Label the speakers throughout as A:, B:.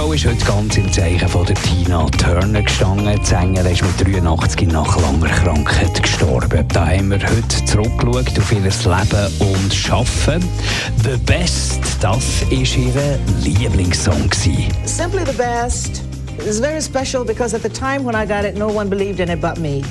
A: Morgenshow ist heute ganz im Zeichen von der Tina Turner gestanden. Die Sängerin ist mit 83 nach langer Krankheit gestorben. Da haben wir heute zurückgeschaut auf ihr Leben und Schaffen. «The Best», das war ihr Lieblingssong.
B: Simply the best is very special because at the time when I got it, no one believed in it but me.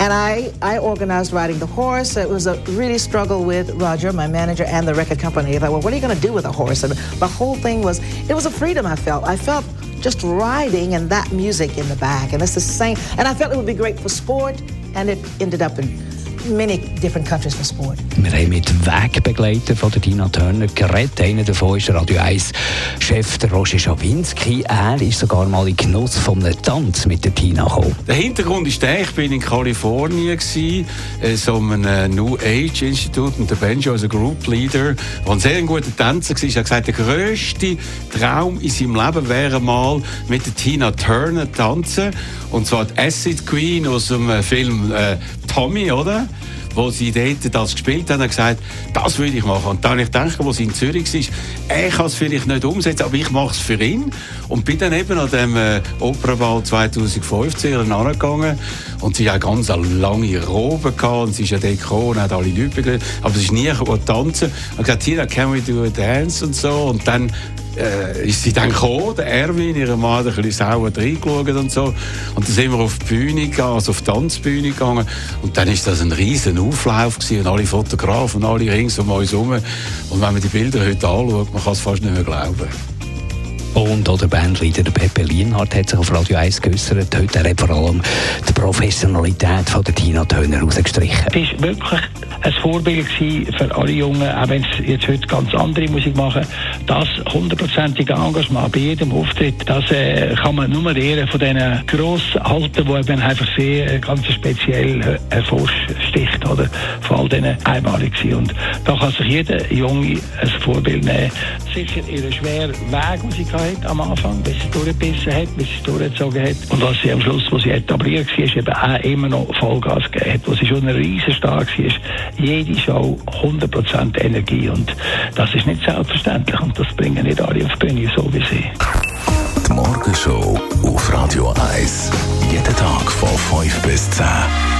B: And I, I organized Riding the Horse. It was a really struggle with Roger, my manager, and the record company. I thought, well, what are you going to do with a horse? And the whole thing was, it was a freedom I felt. I felt just riding and that music in the back. And it's the same. And I felt it would be great for sport, and it ended up in many different countries for sport.
A: Wir haben mit Wegbegleiter von der Tina Turner geredet. Einer davon ist Radio 1 Chef der Roger Schawinski. Er ist sogar mal in Genuss von einem Tanz mit der Tina gekommen.
C: Der Hintergrund ist der, ich bin in Kalifornien gewesen, äh, so einem New Age Institut und der Benjo als Group Leader, der ein sehr guter Tänzer war, er hat gesagt, der grösste Traum in seinem Leben wäre mal mit der Tina Turner tanzen und zwar die Acid Queen aus dem äh, Film äh, Tommy, oder? wo sie dort das gespielt haben, hat gesagt, das würde ich machen. Und dann habe ich gedacht, wo sie in Zürich war, er kann es vielleicht nicht umsetzen, aber ich mache es für ihn. Und bin dann eben an dem äh, Opernball 2015 angegangen und sie hat ganz eine lange Robe gehabt und sie ist ja dort hat alle Leute begleitet, aber sie ist nie tanzen. Und gesagt, Tina, can we do a dance und so. Und dann äh, ist sie dann gekommen, der Erwin, ihre Mann, ein bisschen sauer reingeschaut und so. Und dann sind wir auf die Bühne gegangen, also auf die Tanzbühne gegangen. Und dann ist das ein riesen Auflauf gewesen und alle Fotografen, alle rings um uns herum. Und wenn man die Bilder heute anschaut, man kann es fast nicht mehr glauben.
A: Und auch der Bandleader Pepe Lienhardt hat sich auf Radio 1 geäußert. Heute er hat vor allem die Professionalität von der Tina Töner herausgestrichen.
D: Es war wirklich ein Vorbild für alle Jungen, auch wenn sie jetzt heute ganz andere Musik machen. Das hundertprozentige Engagement bei jedem Auftritt, das äh, kann man nur ehren von diesen Grossalten, die eben einfach sehr äh, ganz speziell hervorsticht, oder? Von all diesen einmalig sind. Und da kann sich jeder Junge ein Vorbild nehmen. Sicher ihren schweren Weg, den hatte am Anfang, bis sie durchgebissen hat, bis sie durchgezogen hat. Und was sie am Schluss, wo sie etabliert war, ist eben auch immer noch Vollgas gegeben hat, wo sie schon ein riesen Star war jede Show 100% Energie und das ist nicht selbstverständlich und das bringen nicht alle auf die Bühne so wie sie.
E: Die Morgenshow auf Radio 1. Jeden Tag von 5 bis 10.